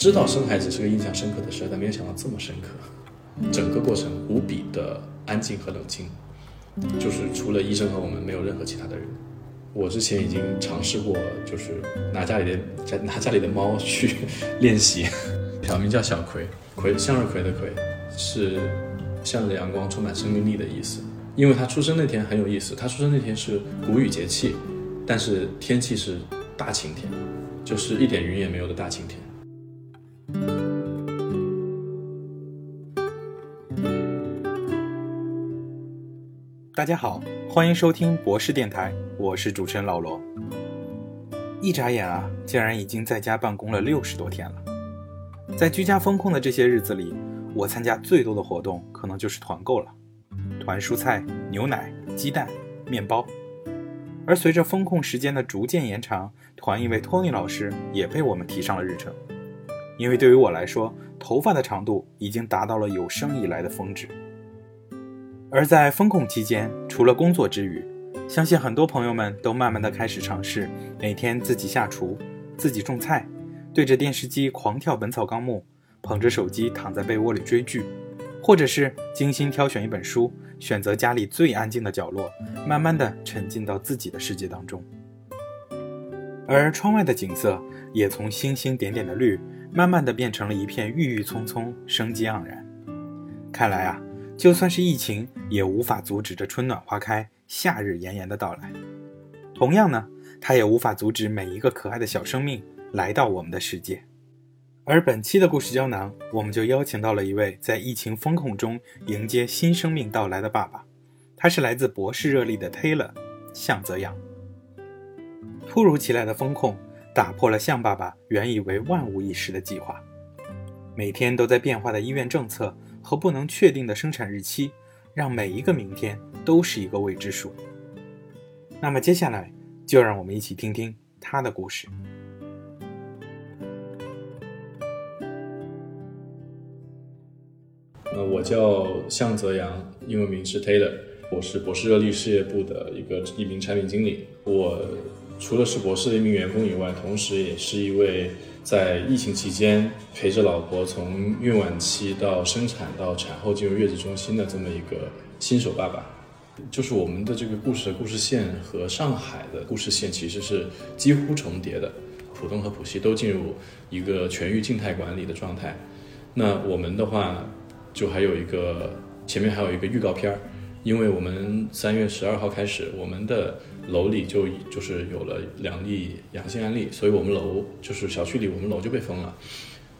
知道生孩子是个印象深刻的事，但没有想到这么深刻。整个过程无比的安静和冷清，就是除了医生和我们，没有任何其他的人。我之前已经尝试过，就是拿家里的家拿家里的猫去练习。小名叫小葵，葵向日葵的葵，是向着阳光、充满生命力的意思。因为它出生那天很有意思，它出生那天是谷雨节气，但是天气是大晴天，就是一点云也没有的大晴天。大家好，欢迎收听博士电台，我是主持人老罗。一眨眼啊，竟然已经在家办公了六十多天了。在居家风控的这些日子里，我参加最多的活动可能就是团购了，团蔬菜、牛奶、鸡蛋、面包。而随着风控时间的逐渐延长，团一位托尼老师也被我们提上了日程。因为对于我来说，头发的长度已经达到了有生以来的峰值。而在封控期间，除了工作之余，相信很多朋友们都慢慢的开始尝试每天自己下厨、自己种菜，对着电视机狂跳《本草纲目》，捧着手机躺在被窝里追剧，或者是精心挑选一本书，选择家里最安静的角落，慢慢的沉浸到自己的世界当中。而窗外的景色也从星星点点的绿，慢慢的变成了一片郁郁葱葱、生机盎然。看来啊。就算是疫情，也无法阻止这春暖花开、夏日炎炎的到来。同样呢，它也无法阻止每一个可爱的小生命来到我们的世界。而本期的故事胶囊，我们就邀请到了一位在疫情风控中迎接新生命到来的爸爸，他是来自博士热力的 Taylor 向泽阳。突如其来的风控打破了向爸爸原以为万无一失的计划，每天都在变化的医院政策。和不能确定的生产日期，让每一个明天都是一个未知数。那么接下来，就让我们一起听听他的故事。呃，我叫向泽阳，英文名是 Taylor，我是博士热力事业部的一个一名产品经理。我除了是博士的一名员工以外，同时也是一位。在疫情期间，陪着老婆从孕晚期到生产到产后进入月子中心的这么一个新手爸爸，就是我们的这个故事的故事线和上海的故事线其实是几乎重叠的。浦东和浦西都进入一个全域静态管理的状态，那我们的话就还有一个前面还有一个预告片儿，因为我们三月十二号开始，我们的。楼里就就是有了两例阳性案例，所以我们楼就是小区里我们楼就被封了。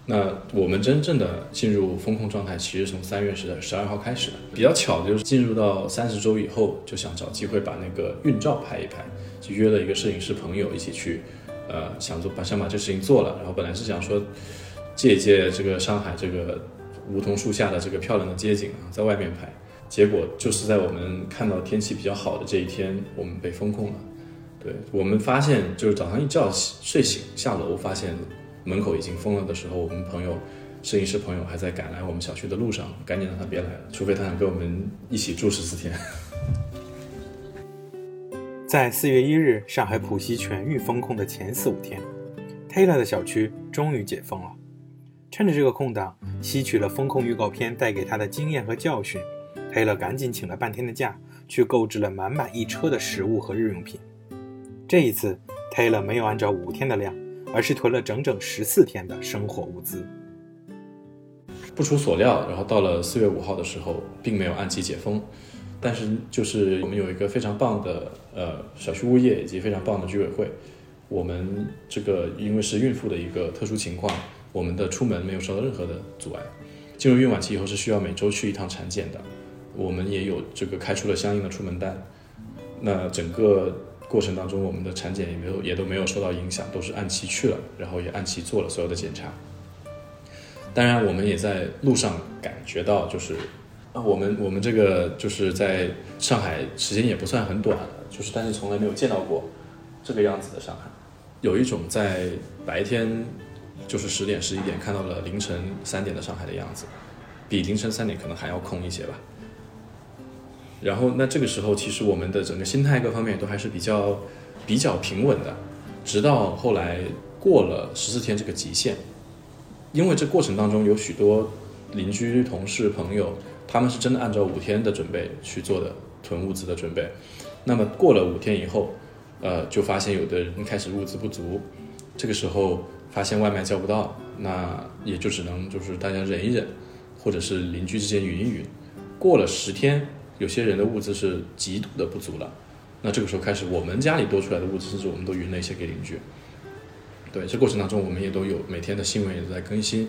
那我们真正的进入风控状态，其实从三月十十二号开始的。比较巧的就是进入到三十周以后，就想找机会把那个孕照拍一拍，就约了一个摄影师朋友一起去，呃，想做把想把这事情做了。然后本来是想说借一借这个上海这个梧桐树下的这个漂亮的街景啊，在外面拍。结果就是在我们看到天气比较好的这一天，我们被封控了。对我们发现，就是早上一觉睡醒下楼，发现门口已经封了的时候，我们朋友摄影师朋友还在赶来我们小区的路上，赶紧让他别来了，除非他想跟我们一起住十四天。在四月一日，上海浦西全域封控的前四五天，Taylor 的小区终于解封了。趁着这个空档，吸取了风控预告片带给他的经验和教训。黑了，赶紧请了半天的假，去购置了满满一车的食物和日用品。这一次，Taylor 没有按照五天的量，而是囤了整整十四天的生活物资。不出所料，然后到了四月五号的时候，并没有按期解封，但是就是我们有一个非常棒的呃小区物业以及非常棒的居委会，我们这个因为是孕妇的一个特殊情况，我们的出门没有受到任何的阻碍。进入孕晚期以后是需要每周去一趟产检的。我们也有这个开出了相应的出门单，那整个过程当中，我们的产检也没有也都没有受到影响，都是按期去了，然后也按期做了所有的检查。当然，我们也在路上感觉到，就是啊，我们我们这个就是在上海时间也不算很短了，就是但是从来没有见到过这个样子的上海，有一种在白天就是十点十一点看到了凌晨三点的上海的样子，比凌晨三点可能还要空一些吧。然后，那这个时候，其实我们的整个心态各方面都还是比较比较平稳的，直到后来过了十四天这个极限，因为这过程当中有许多邻居、同事、朋友，他们是真的按照五天的准备去做的囤物资的准备。那么过了五天以后，呃，就发现有的人开始物资不足，这个时候发现外卖叫不到，那也就只能就是大家忍一忍，或者是邻居之间匀一匀。过了十天，有些人的物资是极度的不足了，那这个时候开始，我们家里多出来的物资，甚至我们都匀了一些给邻居。对，这过程当中，我们也都有每天的新闻也都在更新，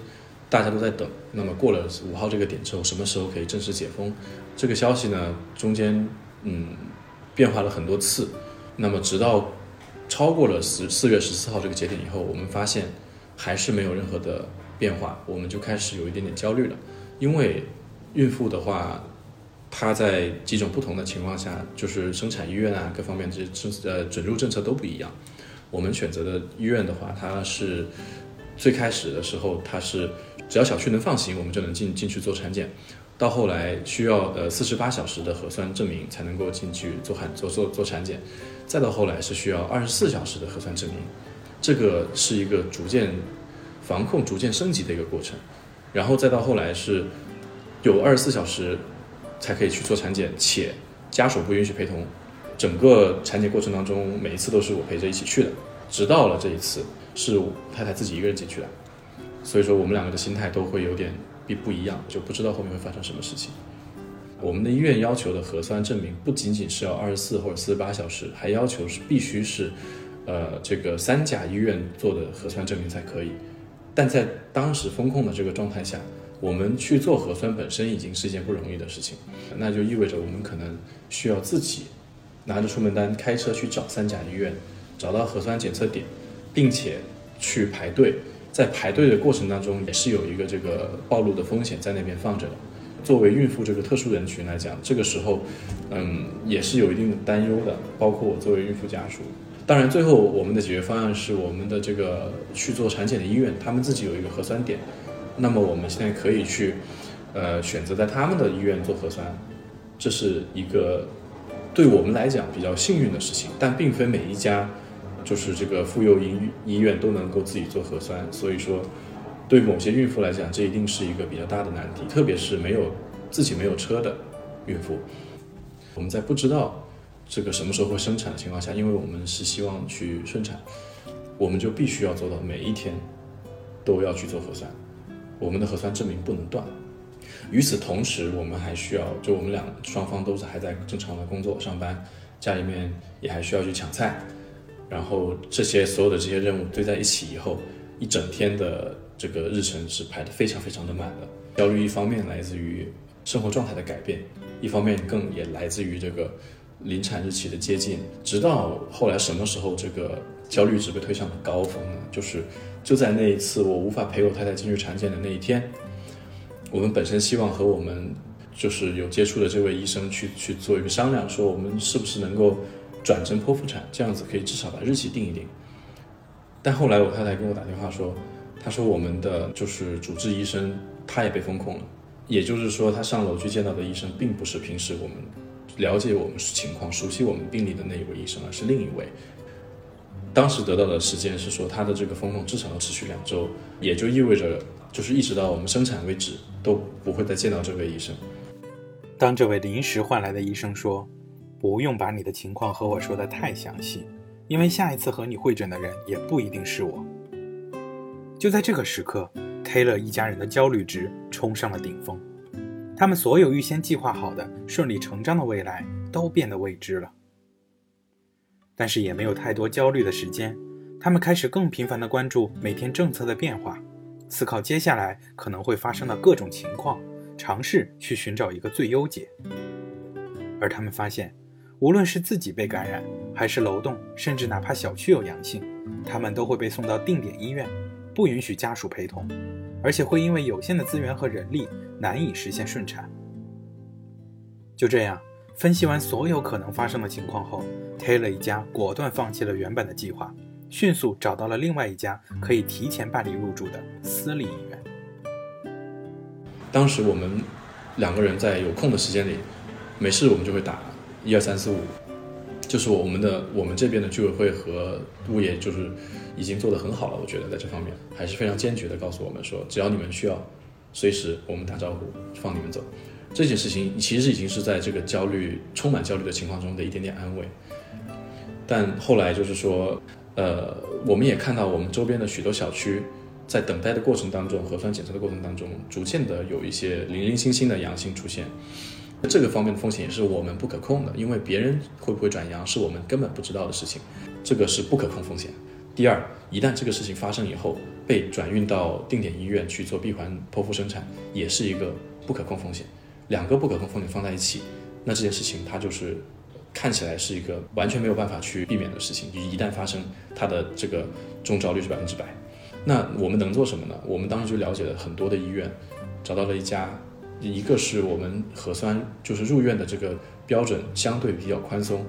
大家都在等。那么过了五号这个点之后，什么时候可以正式解封？这个消息呢，中间嗯变化了很多次。那么直到超过了十四月十四号这个节点以后，我们发现还是没有任何的变化，我们就开始有一点点焦虑了。因为孕妇的话，它在几种不同的情况下，就是生产医院啊各方面这政呃准入政策都不一样。我们选择的医院的话，它是最开始的时候，它是只要小区能放行，我们就能进进去做产检。到后来需要呃四十八小时的核酸证明才能够进去做产做做做产检，再到后来是需要二十四小时的核酸证明，这个是一个逐渐防控逐渐升级的一个过程。然后再到后来是有二十四小时才可以去做产检，且家属不允许陪同。整个产检过程当中，每一次都是我陪着一起去的，直到了这一次是太太自己一个人进去的，所以说我们两个的心态都会有点不不一样，就不知道后面会发生什么事情。我们的医院要求的核酸证明不仅仅是要二十四或者四十八小时，还要求是必须是，呃，这个三甲医院做的核酸证明才可以。但在当时风控的这个状态下，我们去做核酸本身已经是一件不容易的事情，那就意味着我们可能需要自己。拿着出门单开车去找三甲医院，找到核酸检测点，并且去排队。在排队的过程当中，也是有一个这个暴露的风险在那边放着的。作为孕妇这个特殊人群来讲，这个时候，嗯，也是有一定的担忧的。包括我作为孕妇家属，当然最后我们的解决方案是我们的这个去做产检的医院，他们自己有一个核酸点，那么我们现在可以去，呃，选择在他们的医院做核酸，这是一个。对我们来讲比较幸运的事情，但并非每一家就是这个妇幼医医院都能够自己做核酸，所以说对某些孕妇来讲，这一定是一个比较大的难题，特别是没有自己没有车的孕妇。我们在不知道这个什么时候会生产的情况下，因为我们是希望去顺产，我们就必须要做到每一天都要去做核酸，我们的核酸证明不能断。与此同时，我们还需要，就我们两双方都是还在正常的工作上班，家里面也还需要去抢菜，然后这些所有的这些任务堆在一起以后，一整天的这个日程是排得非常非常的满的。焦虑一方面来自于生活状态的改变，一方面更也来自于这个临产日期的接近。直到后来什么时候这个焦虑值被推向了高峰呢？就是就在那一次我无法陪我太太进去产检的那一天。我们本身希望和我们就是有接触的这位医生去去做一个商量，说我们是不是能够转成剖腹产，这样子可以至少把日期定一定。但后来我太太跟我打电话说，她说我们的就是主治医生他也被封控了，也就是说他上楼去见到的医生并不是平时我们了解我们情况、熟悉我们病例的那一位医生，而是另一位。当时得到的时间是说他的这个封控至少要持续两周，也就意味着。就是一直到我们生产为止，都不会再见到这位医生。当这位临时换来的医生说：“不用把你的情况和我说的太详细，因为下一次和你会诊的人也不一定是我。”就在这个时刻，Taylor 一家人的焦虑值冲上了顶峰，他们所有预先计划好的顺理成章的未来都变得未知了。但是也没有太多焦虑的时间，他们开始更频繁地关注每天政策的变化。思考接下来可能会发生的各种情况，尝试去寻找一个最优解。而他们发现，无论是自己被感染，还是楼栋，甚至哪怕小区有阳性，他们都会被送到定点医院，不允许家属陪同，而且会因为有限的资源和人力难以实现顺产。就这样，分析完所有可能发生的情况后，Taylor 一家果断放弃了原本的计划。迅速找到了另外一家可以提前办理入住的私立医院。当时我们两个人在有空的时间里，没事我们就会打一二三四五，就是我们的我们这边的居委会和物业就是已经做得很好了，我觉得在这方面还是非常坚决的告诉我们说，只要你们需要，随时我们打招呼放你们走。这件事情其实已经是在这个焦虑充满焦虑的情况中的一点点安慰。但后来就是说，呃，我们也看到我们周边的许多小区在等待的过程当中，核酸检测的过程当中，逐渐的有一些零零星星的阳性出现。这个方面的风险也是我们不可控的，因为别人会不会转阳是我们根本不知道的事情，这个是不可控风险。第二，一旦这个事情发生以后，被转运到定点医院去做闭环剖腹生产，也是一个不可控风险。两个不可控风险放在一起，那这件事情它就是看起来是一个完全没有办法去避免的事情。就一旦发生，它的这个中招率是百分之百。那我们能做什么呢？我们当时就了解了很多的医院，找到了一家。一个是我们核酸就是入院的这个标准相对比较宽松，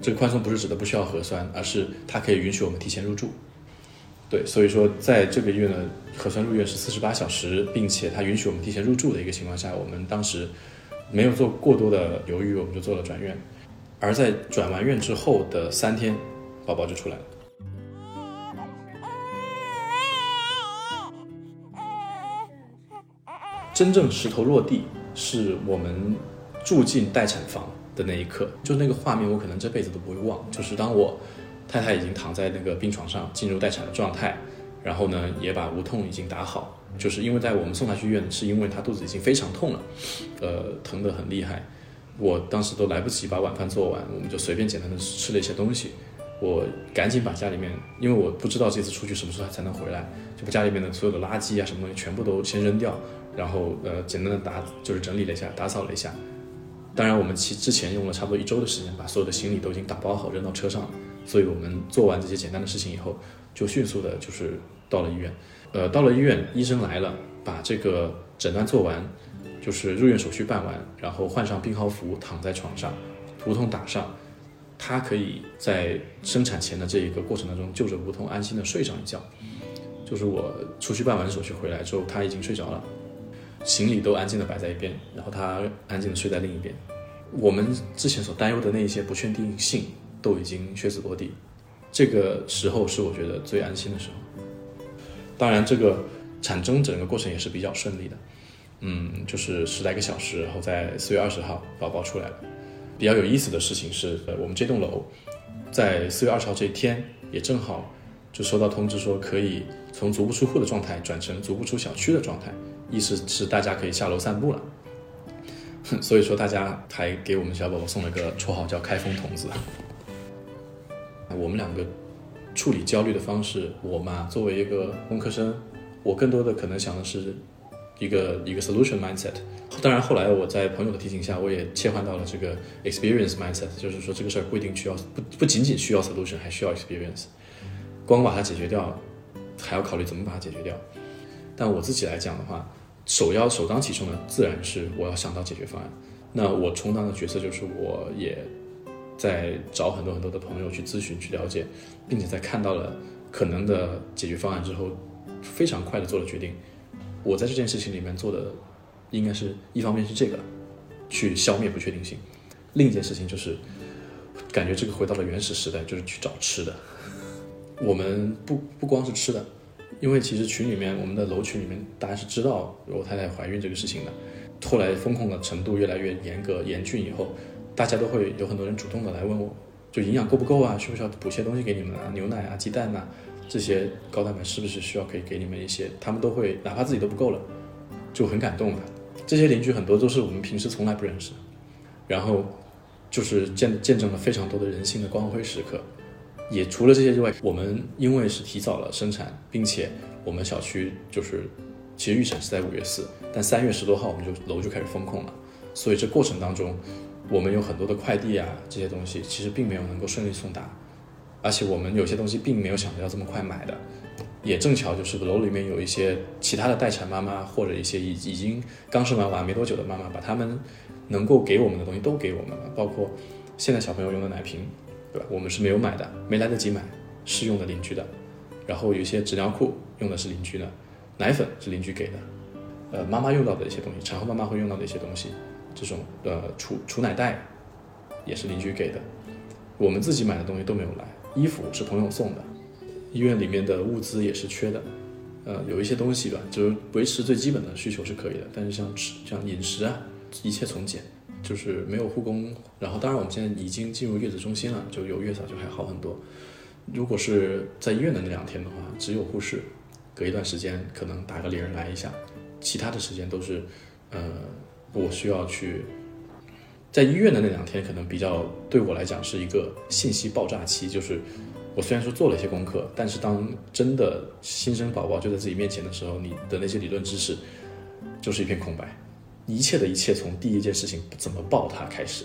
这个宽松不是指的不需要核酸，而是它可以允许我们提前入住。对，所以说在这个医院的核酸入院是四十八小时，并且它允许我们提前入住的一个情况下，我们当时没有做过多的犹豫，我们就做了转院。而在转完院之后的三天，宝宝就出来了。真正石头落地是我们住进待产房的那一刻，就那个画面，我可能这辈子都不会忘。就是当我太太已经躺在那个病床上进入待产的状态，然后呢也把无痛已经打好，就是因为在我们送她去医院，是因为她肚子已经非常痛了，呃，疼得很厉害。我当时都来不及把晚饭做完，我们就随便简单的吃了一些东西。我赶紧把家里面，因为我不知道这次出去什么时候才能回来，就把家里面的所有的垃圾啊什么东西全部都先扔掉。然后呃，简单的打就是整理了一下，打扫了一下。当然，我们其之前用了差不多一周的时间，把所有的行李都已经打包好扔到车上了。所以我们做完这些简单的事情以后，就迅速的就是到了医院。呃，到了医院，医生来了，把这个诊断做完，就是入院手续办完，然后换上病号服，躺在床上，无痛打上。他可以在生产前的这一个过程当中，就着无痛安心的睡上一觉。就是我出去办完手续回来之后，他已经睡着了，行李都安静的摆在一边，然后他安静的睡在另一边。我们之前所担忧的那一些不确定性都已经靴子落地，这个时候是我觉得最安心的时候。当然，这个产征整个过程也是比较顺利的，嗯，就是十来个小时，然后在四月二十号宝宝出来了。比较有意思的事情是，呃，我们这栋楼在四月二十号这一天也正好。就收到通知说可以从足不出户的状态转成足不出小区的状态，意思是大家可以下楼散步了。所以说大家还给我们小宝宝送了个绰号叫“开封童子”。我们两个处理焦虑的方式，我嘛作为一个工科生，我更多的可能想的是一个一个 solution mindset。当然后来我在朋友的提醒下，我也切换到了这个 experience mindset，就是说这个事儿不一定需要不不仅仅需要 solution，还需要 experience。光把它解决掉，还要考虑怎么把它解决掉。但我自己来讲的话，首要首当其冲的自然是我要想到解决方案。那我充当的角色就是，我也在找很多很多的朋友去咨询、去了解，并且在看到了可能的解决方案之后，非常快的做了决定。我在这件事情里面做的，应该是一方面是这个，去消灭不确定性；另一件事情就是，感觉这个回到了原始时代，就是去找吃的。我们不不光是吃的，因为其实群里面我们的楼群里面大家是知道我太太怀孕这个事情的。后来风控的程度越来越严格严峻以后，大家都会有很多人主动的来问我，就营养够不够啊？需不需要补些东西给你们啊？牛奶啊、鸡蛋呐，这些高蛋白是不是需要可以给你们一些？他们都会哪怕自己都不够了，就很感动的。这些邻居很多都是我们平时从来不认识，然后就是见见证了非常多的人性的光辉时刻。也除了这些之外，我们因为是提早了生产，并且我们小区就是其实预产是在五月四，但三月十多号我们就楼就开始封控了，所以这过程当中，我们有很多的快递啊这些东西其实并没有能够顺利送达，而且我们有些东西并没有想着要这么快买的，也正巧就是楼里面有一些其他的待产妈妈或者一些已已经刚生完娃没多久的妈妈，把他们能够给我们的东西都给我们了，包括现在小朋友用的奶瓶。对吧？我们是没有买的，没来得及买，是用的邻居的。然后有一些纸尿裤用的是邻居的，奶粉是邻居给的。呃，妈妈用到的一些东西，产后妈妈会用到的一些东西，这种呃储储奶袋也是邻居给的。我们自己买的东西都没有来，衣服是朋友送的，医院里面的物资也是缺的，呃，有一些东西吧，就是维持最基本的需求是可以的，但是像吃、像饮食啊，一切从简，就是没有护工。然后，当然我们现在已经进入月子中心了，就有月嫂就还好很多。如果是在医院的那两天的话，只有护士，隔一段时间可能打个铃来一下，其他的时间都是，呃，我需要去。在医院的那两天，可能比较对我来讲是一个信息爆炸期。就是我虽然说做了一些功课，但是当真的新生宝宝就在自己面前的时候，你的那些理论知识就是一片空白。一切的一切从第一件事情怎么抱他开始，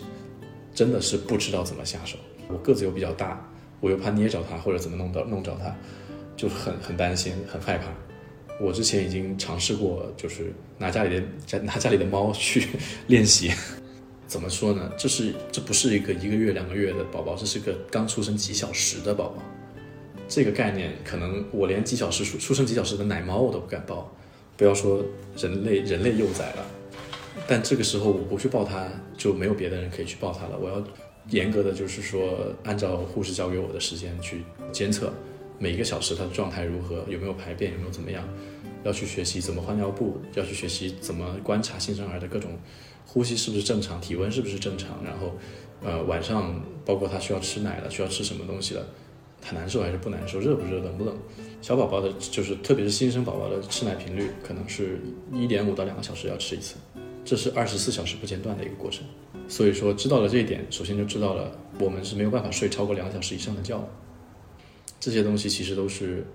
真的是不知道怎么下手。我个子又比较大，我又怕捏着他或者怎么弄到弄着他，就很很担心，很害怕。我之前已经尝试过，就是拿家里的家拿家里的猫去练习。怎么说呢？这是这不是一个一个月两个月的宝宝，这是个刚出生几小时的宝宝。这个概念可能我连几小时出出生几小时的奶猫我都不敢抱，不要说人类人类幼崽了。但这个时候我不去抱它，就没有别的人可以去抱它了。我要严格的就是说，按照护士交给我的时间去监测每一个小时它的状态如何，有没有排便，有没有怎么样，要去学习怎么换尿布，要去学习怎么观察新生儿的各种。呼吸是不是正常？体温是不是正常？然后，呃，晚上包括他需要吃奶了，需要吃什么东西了？他难受还是不难受？热不热？冷不冷？小宝宝的，就是特别是新生宝宝的吃奶频率，可能是一点五到两个小时要吃一次，这是二十四小时不间断的一个过程。所以说，知道了这一点，首先就知道了我们是没有办法睡超过两个小时以上的觉。这些东西其实都是，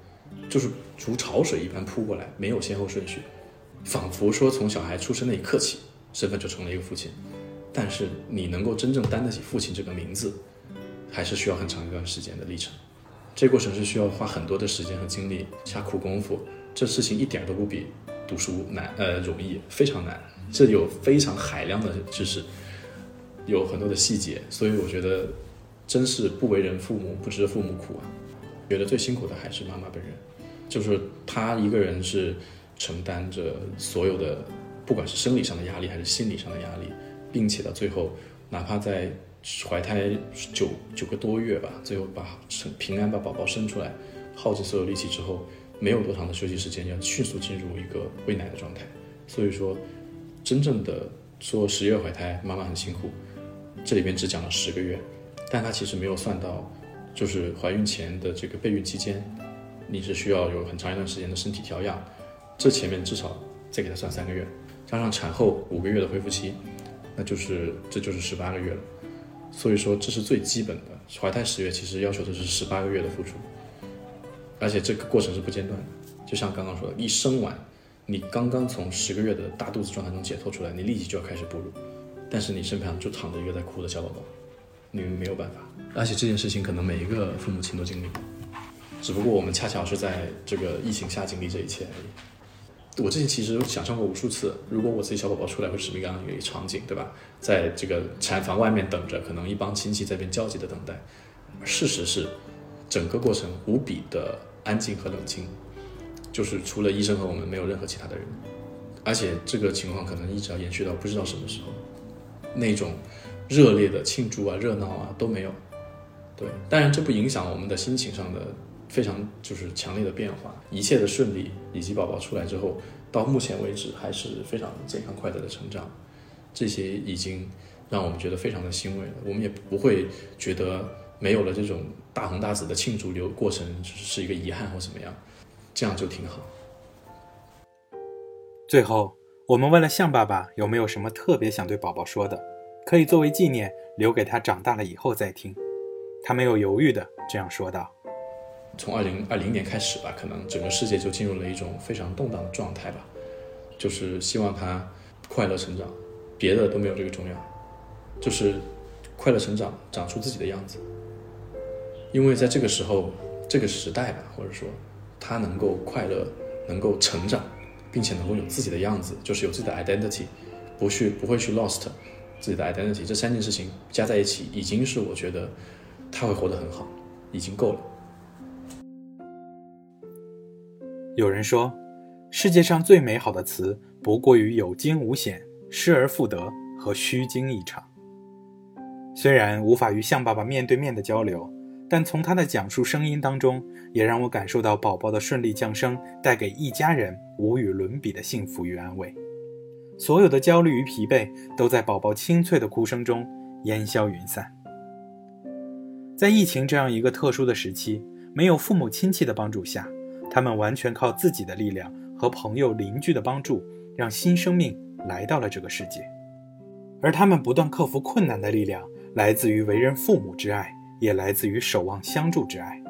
就是如潮水一般扑过来，没有先后顺序，仿佛说从小孩出生那一刻起。身份就成了一个父亲，但是你能够真正担得起父亲这个名字，还是需要很长一段时间的历程。这过程是需要花很多的时间和精力，下苦功夫。这事情一点都不比读书难，呃，容易，非常难。这有非常海量的知识，有很多的细节，所以我觉得真是不为人父母，不知父母苦啊。觉得最辛苦的还是妈妈本人，就是她一个人是承担着所有的。不管是生理上的压力还是心理上的压力，并且到最后，哪怕在怀胎九九个多月吧，最后把生平安把宝宝生出来，耗尽所有力气之后，没有多长的休息时间，要迅速进入一个喂奶的状态。所以说，真正的说十月怀胎，妈妈很辛苦，这里边只讲了十个月，但她其实没有算到，就是怀孕前的这个备孕期间，你是需要有很长一段时间的身体调养，这前面至少再给他算三个月。加上产后五个月的恢复期，那就是这就是十八个月了。所以说这是最基本的，怀胎十月其实要求的是十八个月的付出，而且这个过程是不间断的。就像刚刚说的，一生完，你刚刚从十个月的大肚子状态中解脱出来，你立即就要开始哺乳，但是你身旁就躺着一个在哭的小宝宝，你没有办法。而且这件事情可能每一个父母亲都经历过，只不过我们恰巧是在这个疫情下经历这一切而已。我之前其实想象过无数次，如果我自己小宝宝出来会是什么样的一个场景，对吧？在这个产房外面等着，可能一帮亲戚在边焦急的等待。事实是，整个过程无比的安静和冷清，就是除了医生和我们，没有任何其他的人。而且这个情况可能一直要延续到不知道什么时候，那种热烈的庆祝啊、热闹啊都没有。对，当然这不影响我们的心情上的。非常就是强烈的变化，一切的顺利，以及宝宝出来之后，到目前为止还是非常健康快乐的成长，这些已经让我们觉得非常的欣慰了。我们也不会觉得没有了这种大红大紫的庆祝流过程是一个遗憾或怎么样，这样就挺好。最后，我们问了向爸爸有没有什么特别想对宝宝说的，可以作为纪念留给他长大了以后再听。他没有犹豫的这样说道。从二零二零年开始吧，可能整个世界就进入了一种非常动荡的状态吧，就是希望他快乐成长，别的都没有这个重要，就是快乐成长，长出自己的样子。因为在这个时候，这个时代吧，或者说他能够快乐，能够成长，并且能够有自己的样子，就是有自己的 identity，不去不会去 lost 自己的 identity，这三件事情加在一起，已经是我觉得他会活得很好，已经够了。有人说，世界上最美好的词不过于有惊无险、失而复得和虚惊一场。虽然无法与象爸爸面对面的交流，但从他的讲述声音当中，也让我感受到宝宝的顺利降生带给一家人无与伦比的幸福与安慰。所有的焦虑与疲惫都在宝宝清脆的哭声中烟消云散。在疫情这样一个特殊的时期，没有父母亲戚的帮助下，他们完全靠自己的力量和朋友邻居的帮助，让新生命来到了这个世界。而他们不断克服困难的力量，来自于为人父母之爱，也来自于守望相助之爱。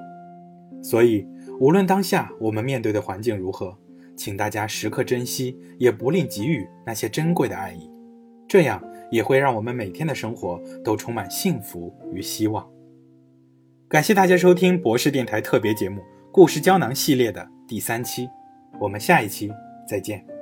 所以，无论当下我们面对的环境如何，请大家时刻珍惜，也不吝给予那些珍贵的爱意，这样也会让我们每天的生活都充满幸福与希望。感谢大家收听博士电台特别节目《故事胶囊》系列的第三期，我们下一期再见。